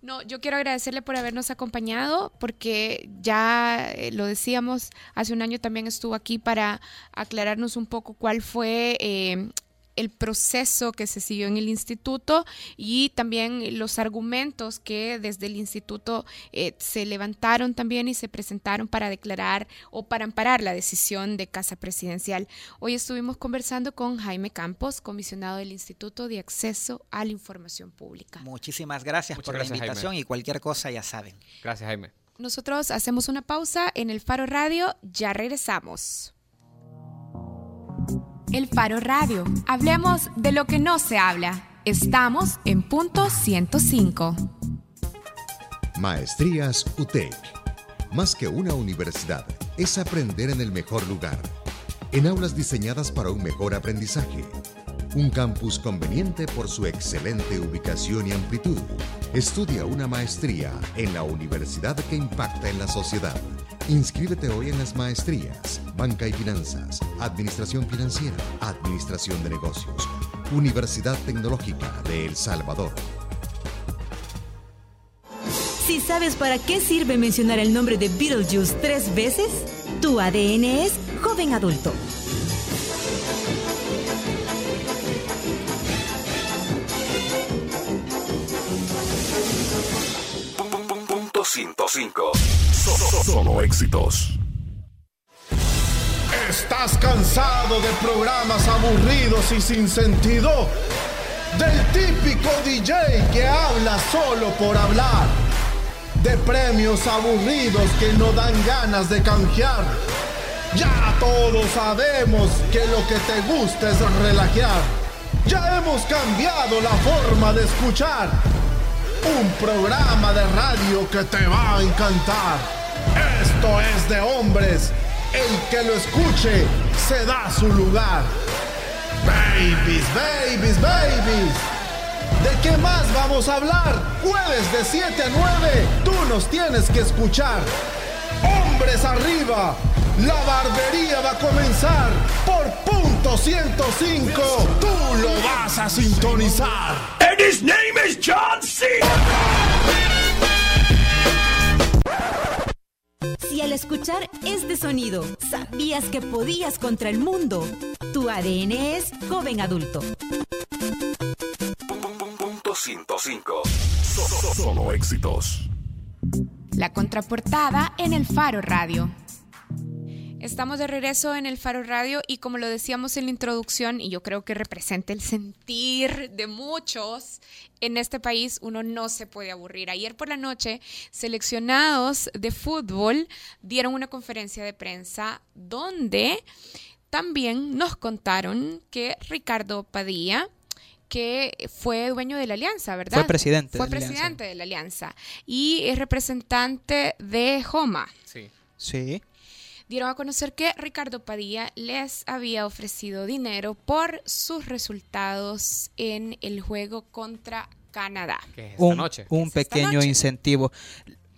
No, yo quiero agradecerle por habernos acompañado, porque ya eh, lo decíamos, hace un año también estuvo aquí para aclararnos un poco cuál fue eh, el proceso que se siguió en el instituto y también los argumentos que desde el instituto eh, se levantaron también y se presentaron para declarar o para amparar la decisión de Casa Presidencial. Hoy estuvimos conversando con Jaime Campos, comisionado del Instituto de Acceso a la Información Pública. Muchísimas gracias por la invitación y cualquier cosa ya saben. Gracias, Jaime. Nosotros hacemos una pausa en el Faro Radio, ya regresamos. El Faro Radio. Hablemos de lo que no se habla. Estamos en punto 105. Maestrías UTEC. Más que una universidad, es aprender en el mejor lugar. En aulas diseñadas para un mejor aprendizaje. Un campus conveniente por su excelente ubicación y amplitud. Estudia una maestría en la universidad que impacta en la sociedad. Inscríbete hoy en las maestrías, Banca y Finanzas, Administración Financiera, Administración de Negocios, Universidad Tecnológica de El Salvador. Si sabes para qué sirve mencionar el nombre de Beetlejuice tres veces, tu ADN es joven adulto. Punto 105. Solo éxitos. ¿Estás cansado de programas aburridos y sin sentido? Del típico DJ que habla solo por hablar. De premios aburridos que no dan ganas de canjear. Ya todos sabemos que lo que te gusta es relajar. Ya hemos cambiado la forma de escuchar. Un programa de radio que te va a encantar. Esto es de hombres. El que lo escuche se da su lugar. Babies, babies, babies. ¿De qué más vamos a hablar? Jueves de 7 a 9, tú nos tienes que escuchar. Hombres arriba, la barbería va a comenzar por punto 105. Tú lo vas a sintonizar. And his name is John C. Si al escuchar este sonido sabías que podías contra el mundo, tu ADN es joven adulto. Punto 105. Solo éxitos. La contraportada en el Faro Radio. Estamos de regreso en el Faro Radio y como lo decíamos en la introducción, y yo creo que representa el sentir de muchos, en este país uno no se puede aburrir. Ayer por la noche, seleccionados de fútbol dieron una conferencia de prensa donde también nos contaron que Ricardo Padilla, que fue dueño de la alianza, ¿verdad? Fue presidente. Fue presidente de la alianza y es representante de Joma. Sí. Sí dieron a conocer que Ricardo Padilla les había ofrecido dinero por sus resultados en el juego contra Canadá. un, un pequeño incentivo.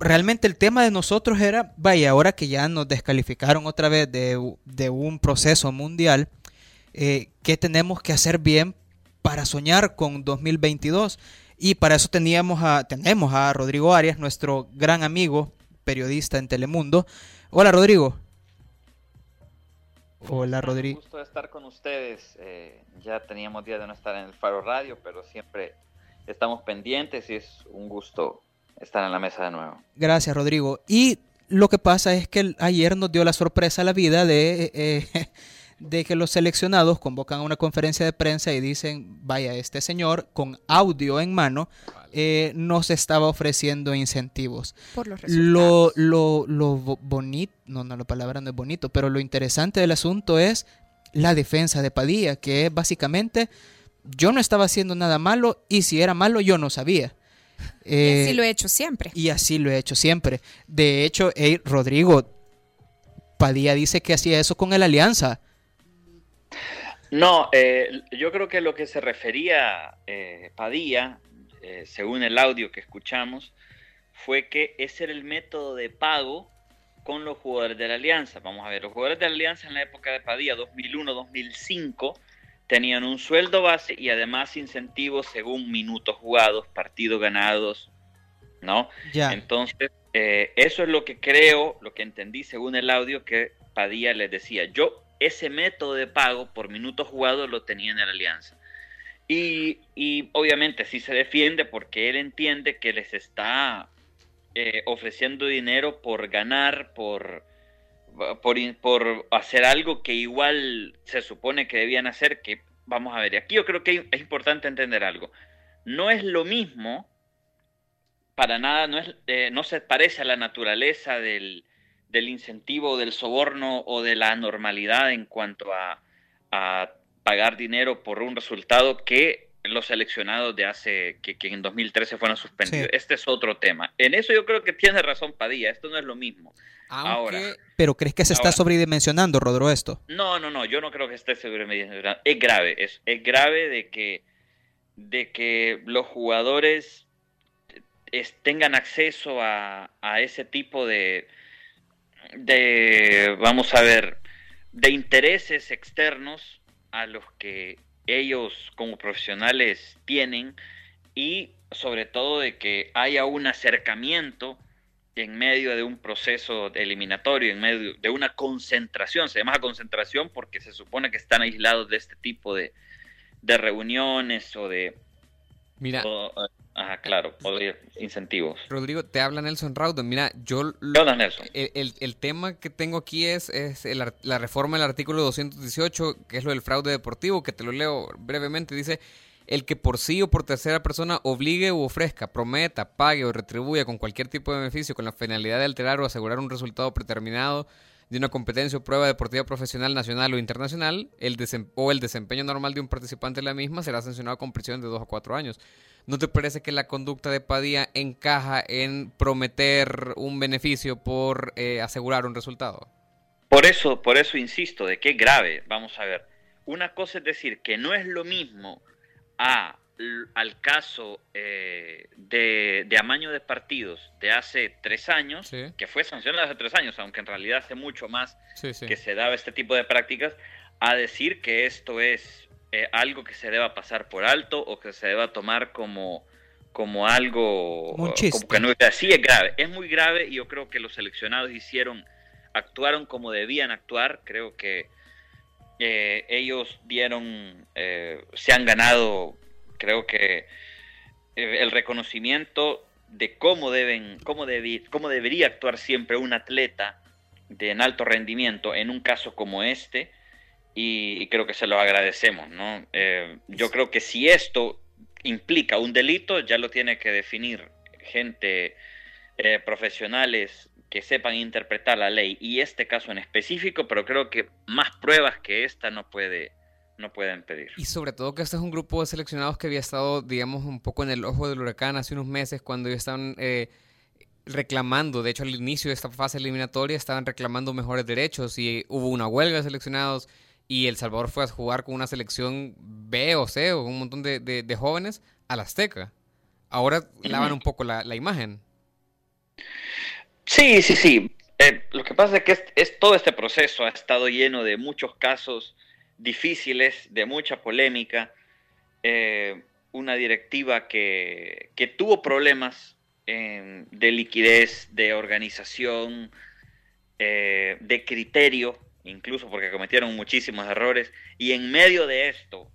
Realmente el tema de nosotros era, vaya, ahora que ya nos descalificaron otra vez de, un proceso mundial, eh, ¿qué tenemos que hacer bien para soñar con 2022? Y para eso teníamos a, tenemos a Rodrigo Arias, nuestro gran amigo, periodista en Telemundo. Hola Rodrigo. Hola, Rodrigo. Un gusto estar con ustedes. Eh, ya teníamos días de no estar en el Faro Radio, pero siempre estamos pendientes y es un gusto estar en la mesa de nuevo. Gracias, Rodrigo. Y lo que pasa es que ayer nos dio la sorpresa a la vida de, eh, de que los seleccionados convocan a una conferencia de prensa y dicen, vaya, este señor con audio en mano eh, nos estaba ofreciendo incentivos. Por los resultados. Lo, lo, bonito, no, no, la palabra no es bonito, pero lo interesante del asunto es la defensa de Padilla, que es básicamente, yo no estaba haciendo nada malo y si era malo yo no sabía. y así eh, lo he hecho siempre. Y así lo he hecho siempre. De hecho, Rodrigo, Padilla dice que hacía eso con el Alianza. No, eh, yo creo que lo que se refería Padilla eh, según el audio que escuchamos, fue que ese era el método de pago con los jugadores de la Alianza. Vamos a ver, los jugadores de la Alianza en la época de Padilla, 2001-2005, tenían un sueldo base y además incentivos según minutos jugados, partidos ganados, ¿no? Ya. Entonces, eh, eso es lo que creo, lo que entendí según el audio que Padilla les decía. Yo ese método de pago por minutos jugados lo tenía en la Alianza. Y, obviamente sí se defiende porque él entiende que les está eh, ofreciendo dinero por ganar, por, por, hacer algo que igual se supone que debían hacer, que vamos a ver, y aquí yo creo que es importante entender algo. No es lo mismo, para nada, no, es, eh, no se parece a la naturaleza del, del incentivo, del soborno o de la normalidad en cuanto a, a pagar dinero por un resultado que los seleccionados de hace, que, en 2013 fueron suspendidos. Este es otro tema. En eso yo creo que tiene razón Padilla, esto no es lo mismo. Ahora, ¿Pero crees que se está sobredimensionando, Rodro, esto? No, no, no, yo no creo que esté sobredimensionando. Es grave, es, es grave de que, de que los jugadores tengan acceso a, a ese tipo de, de, vamos a ver, de intereses externos a los que ellos como profesionales tienen y sobre todo de que haya un acercamiento en medio de un proceso eliminatorio, en medio de una concentración, se llama concentración porque se supone que están aislados de este tipo de, de reuniones o de... Mira, Ah, claro, podría, incentivos. Rodrigo, te habla Nelson Raudon. Mira, yo... Nelson? El, el, tema que tengo aquí es, es la reforma del artículo 218, que es lo del fraude deportivo, que te lo leo brevemente. Dice, el que por sí o por tercera persona obligue u ofrezca, prometa, pague o retribuya con cualquier tipo de beneficio con la finalidad de alterar o asegurar un resultado preterminado de una competencia o prueba deportiva profesional nacional o internacional, el o el desempeño normal de un participante en la misma será sancionado con prisión de dos a cuatro años. ¿No te parece que la conducta de Padilla encaja en prometer un beneficio por eh, asegurar un resultado? Por eso, por eso insisto, de qué grave. Vamos a ver. Una cosa es decir que no es lo mismo a, al caso eh, de, amaño de partidos de hace tres años, que fue sancionado hace tres años, aunque en realidad hace mucho más que se daba este tipo de prácticas, a decir que esto es eh, algo que se deba pasar por alto o que se deba tomar como, como algo como que no así es grave, es muy grave y yo creo que los seleccionados hicieron, actuaron como debían actuar, creo que eh, ellos dieron, eh, se han ganado, creo que el reconocimiento de cómo deben, cómo, cómo debería actuar siempre un atleta de en alto rendimiento en un caso como este y, creo que se lo agradecemos, ¿no? Eh, yo creo que si esto implica un delito, ya lo tiene que definir gente eh, profesionales que sepan interpretar la ley y este caso en específico, pero creo que más pruebas que esta no puede no pueden pedir. Y sobre todo que este es un grupo de seleccionados que había estado, digamos, un poco en el ojo del huracán hace unos meses cuando ellos estaban eh, reclamando, de hecho al inicio de esta fase eliminatoria estaban reclamando mejores derechos y hubo una huelga de seleccionados y El Salvador fue a jugar con una selección B o C o un montón de, de, jóvenes a la Azteca. Ahora lavan un poco la, la imagen. Sí, sí, sí. Eh, lo que pasa es que es, todo este proceso ha estado lleno de muchos casos difíciles, de mucha polémica, eh, una directiva que, que tuvo problemas de liquidez, de organización, eh, de criterio, incluso porque cometieron muchísimos errores, y en medio de esto,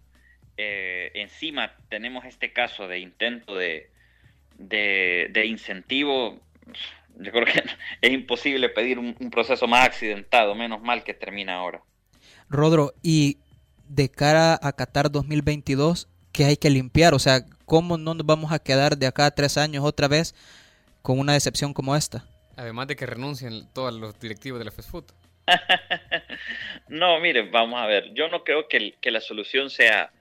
eh, encima tenemos este caso de intento de, de, de, incentivo, yo creo que es imposible pedir un proceso más accidentado, menos mal que termina ahora. Rodro, y de cara a Qatar 2022, ¿qué hay que limpiar? O sea, ¿cómo no nos vamos a quedar de acá a tres años otra vez con una decepción como esta? Además de que renuncien todos los directivos de la fast food. no, miren, vamos a ver. Yo no creo que, la solución sea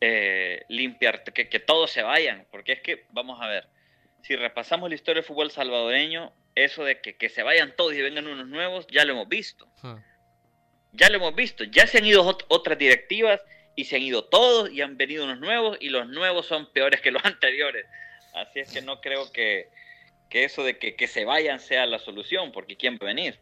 eh, limpiar, que, todos se vayan, porque es que, vamos a ver, si repasamos la historia del fútbol salvadoreño, eso de que, se vayan todos y vengan unos nuevos, ya lo hemos visto. Ah ya lo hemos visto, ya se han ido otras directivas y se han ido todos y han venido unos nuevos y los nuevos son peores que los anteriores. Así es que no creo que, eso de que, se vayan sea la solución, porque ¿quién va a venir?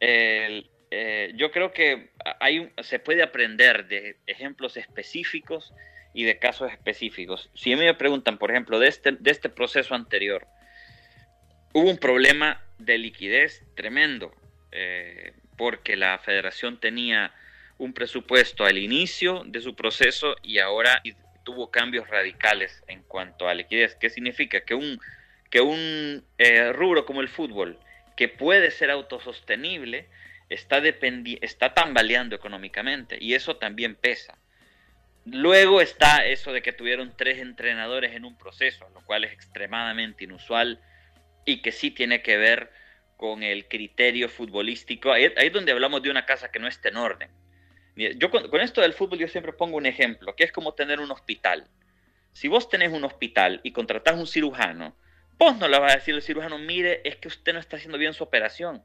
Eh, yo creo que hay se puede aprender de ejemplos específicos y de casos específicos. Si a mí me preguntan, por ejemplo, de este, de este proceso anterior, hubo un problema de liquidez tremendo. Eh, porque la federación tenía un presupuesto al inicio de su proceso y ahora tuvo cambios radicales en cuanto a liquidez. ¿Qué significa? Que un, que un eh, rubro como el fútbol, que puede ser autosostenible, está, está tambaleando económicamente y eso también pesa. Luego está eso de que tuvieron tres entrenadores en un proceso, lo cual es extremadamente inusual y que sí tiene que ver con el criterio futbolístico. Ahí, es donde hablamos de una casa que no está en orden. Yo con, esto del fútbol yo siempre pongo un ejemplo, que es como tener un hospital. Si vos tenés un hospital y contratás un cirujano, vos no le vas a decir al cirujano, mire, es que usted no está haciendo bien su operación.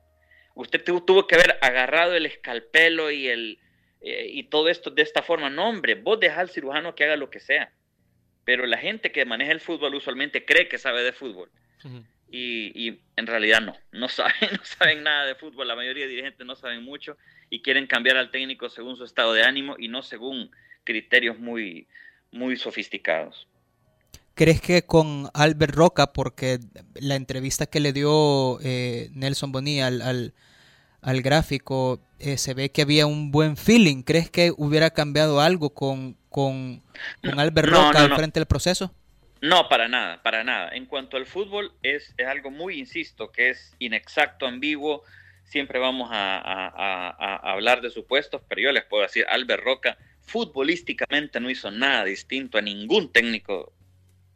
Usted tuvo que haber agarrado el escalpelo y, el, eh, y todo esto de esta forma. No, hombre, vos dejás al cirujano que haga lo que sea. Pero la gente que maneja el fútbol usualmente cree que sabe de fútbol y, en realidad no, no saben, no saben nada de fútbol, la mayoría de dirigentes no saben mucho y quieren cambiar al técnico según su estado de ánimo y no según criterios muy, muy sofisticados. ¿Crees que con Albert Roca, porque la entrevista que le dio eh, Nelson Bonilla al, al, gráfico, eh, se ve que había un buen feeling, ¿crees que hubiera cambiado algo con, con, Albert Roca al frente del proceso? No, para nada, para nada. En cuanto al fútbol, es, algo muy, insisto, que es inexacto, ambiguo. Siempre vamos a, hablar de supuestos, pero yo les puedo decir, Albert Roca futbolísticamente no hizo nada distinto a ningún técnico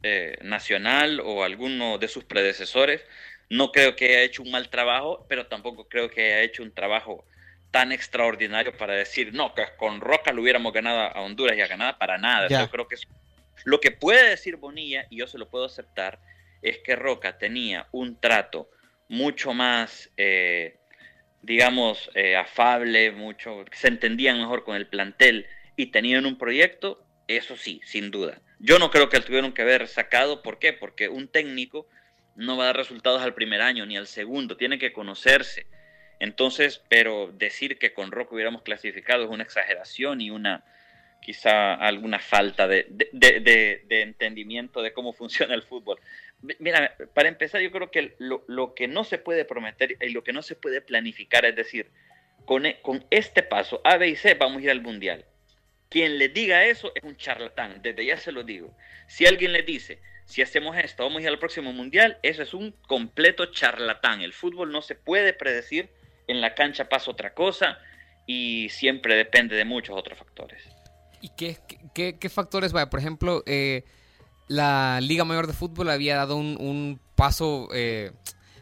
eh, nacional o alguno de sus predecesores. No creo que haya hecho un mal trabajo, pero tampoco creo que haya hecho un trabajo tan extraordinario para decir, no, que con Roca lo hubiéramos ganado a Honduras y a Canadá, para nada. Yo creo que es lo que puede decir Bonilla, y yo se lo puedo aceptar, es que Roca tenía un trato mucho más, eh, digamos, eh, afable, mucho, se entendían mejor con el plantel y tenían un proyecto, eso sí, sin duda. Yo no creo que tuvieron que haber sacado, ¿por qué? Porque un técnico no va a dar resultados al primer año ni al segundo, tiene que conocerse. Entonces, pero decir que con Roca hubiéramos clasificado es una exageración y una, quizá alguna falta de, entendimiento de cómo funciona el fútbol. Mira, para empezar, yo creo que lo, que no se puede prometer y lo que no se puede planificar es decir, con, e, con este paso, A, B y C, vamos a ir al Mundial. Quien le diga eso es un charlatán, desde ya se lo digo. Si alguien le dice, si hacemos esto, vamos a ir al próximo mundial, eso es un completo charlatán. El fútbol no se puede predecir, en la cancha pasa otra cosa y siempre depende de muchos otros factores. ¿Y qué, factores? Vaya, por ejemplo, eh, la Liga Mayor de Fútbol había dado un, paso, eh,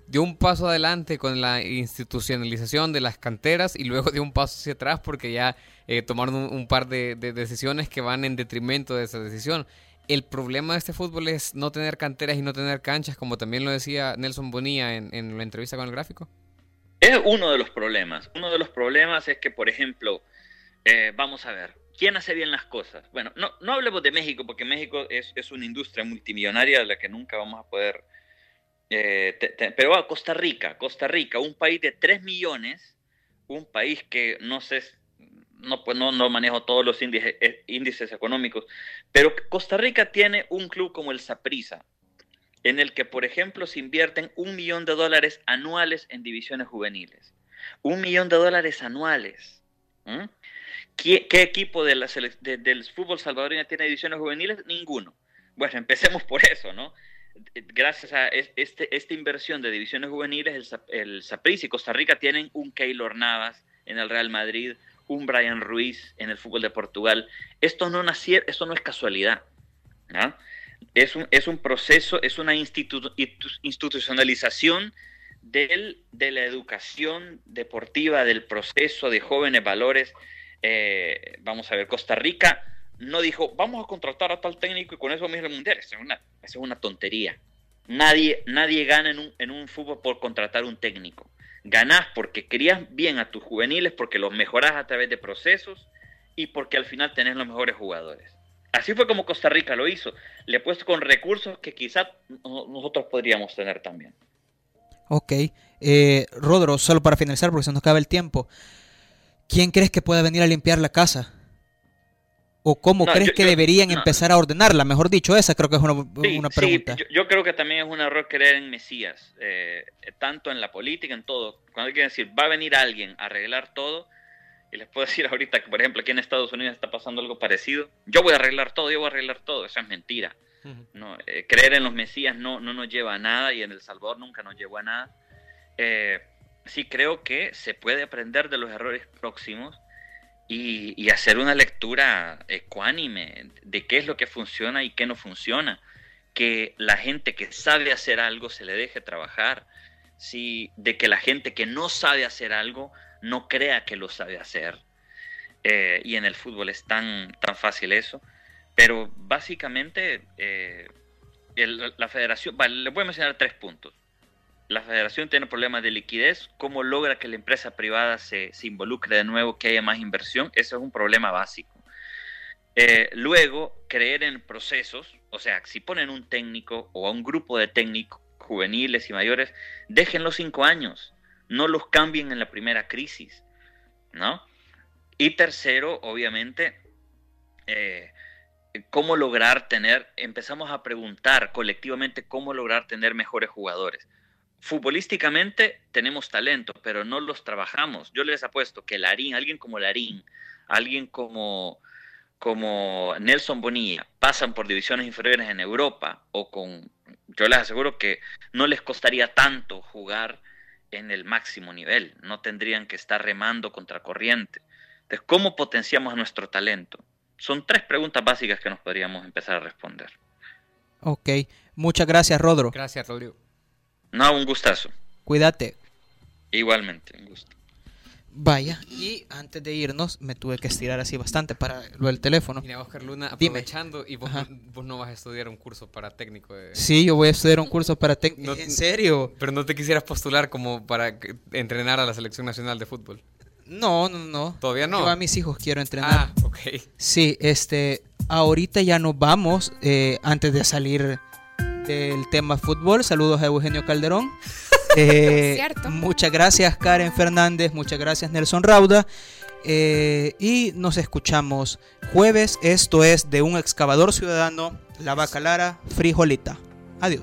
dio un paso adelante con la institucionalización de las canteras y luego dio un paso hacia atrás porque ya eh, tomaron un, par de, decisiones que van en detrimento de esa decisión. El problema de este fútbol es no tener canteras y no tener canchas, como también lo decía Nelson Bonilla en, en la entrevista con el gráfico. Es uno de los problemas. Uno de los problemas es que, por ejemplo, eh, vamos a ver, ¿quién hace bien las cosas? Bueno, no, no hablemos de México, porque México es, es una industria multimillonaria de la que nunca vamos a poder... Eh, pero a Costa Rica, Costa Rica, un país de 3 millones, un país que no sé, no, pues no, no manejo todos los índices, eh, índices económicos, pero Costa Rica tiene un club como el Saprissa, en el que, por ejemplo, se invierten un millón de dólares anuales en divisiones juveniles. Un millón de dólares anuales. ¿Qué, equipo de del fútbol salvadoreño tiene divisiones juveniles? Ninguno. Bueno, empecemos por eso, ¿no? Gracias a este, esta inversión de divisiones juveniles, el, el y Costa Rica tienen un Keylor Navas en el Real Madrid, un Brian Ruiz en el fútbol de Portugal. Esto no, nació, esto no es casualidad. Un, es un proceso, es una institucionalización del, de la educación deportiva, del proceso de jóvenes valores. Eh, vamos a ver, Costa Rica no dijo, vamos a contratar a tal técnico y con eso ir al mundial. Eso es una, es una tontería. Nadie, nadie gana en un, en un fútbol por contratar un técnico. Ganás porque crías bien a tus juveniles, porque los mejorás a través de procesos y porque al final tenés los mejores jugadores. Así fue como Costa Rica lo hizo. Le he puesto con recursos que quizás nosotros podríamos tener también. Ok. Eh, Rodro, solo para finalizar, porque se nos acaba el tiempo. ¿Quién crees que pueda venir a limpiar la casa? ¿O cómo crees que deberían empezar a ordenarla? Mejor dicho, esa creo que es una, pregunta. Sí, yo, creo que también es un error creer en Mesías, eh, tanto en la política, en todo. Cuando hay que decir, va a venir alguien a arreglar todo, y les puedo decir ahorita que, por ejemplo, aquí en Estados Unidos está pasando algo parecido, yo voy a arreglar todo, yo voy a arreglar todo, eso es mentira. No, eh, creer en los Mesías no, no nos lleva a nada y en El Salvador nunca nos llevó a nada. Eh, sí creo que se puede aprender de los errores próximos y, hacer una lectura ecuánime de qué es lo que funciona y qué no funciona. Que la gente que sabe hacer algo se le deje trabajar. Sí, de que la gente que no sabe hacer algo no crea que lo sabe hacer. Eh, y en el fútbol es tan, tan fácil eso. Pero básicamente eh, la federación, vale, le voy a mencionar tres puntos la federación tiene problemas de liquidez, cómo logra que la empresa privada se, involucre de nuevo, que haya más inversión, eso es un problema básico. Eh, luego, creer en procesos, o sea, si ponen un técnico o a un grupo de técnicos juveniles y mayores, déjenlos cinco años, no los cambien en la primera crisis, ¿no? Y tercero, obviamente, eh, cómo lograr tener, empezamos a preguntar colectivamente cómo lograr tener mejores jugadores futbolísticamente tenemos talento, pero no los trabajamos. Yo les apuesto que Larín, alguien como Larín, alguien como, como Nelson Bonilla, pasan por divisiones inferiores en Europa o con, yo les aseguro que no les costaría tanto jugar en el máximo nivel, no tendrían que estar remando contra corriente. Entonces, ¿cómo potenciamos nuestro talento? Son tres preguntas básicas que nos podríamos empezar a responder. Ok, muchas gracias, Rodro. Gracias, Rodrigo. No, un gustazo. Cuídate. Igualmente, un gusto. Vaya, y antes de irnos me tuve que estirar así bastante para lo del teléfono. Mira, Oscar Luna, aprovechando, y vos, no vas a estudiar un curso para técnico. De... Sí, yo voy a estudiar un curso para técnico. ¿En serio? Pero no te quisieras postular como para entrenar a la selección nacional de fútbol. No, no, no. ¿Todavía no? Yo a mis hijos quiero entrenar. Ah, ok. Sí, este, ahorita ya nos vamos eh, antes de salir del tema fútbol. Saludos a Eugenio Calderón. Eh, muchas gracias Karen Fernández, muchas gracias Nelson Rauda. Eh, y nos escuchamos jueves. Esto es de un excavador ciudadano, La Bacalara Frijolita. Adiós.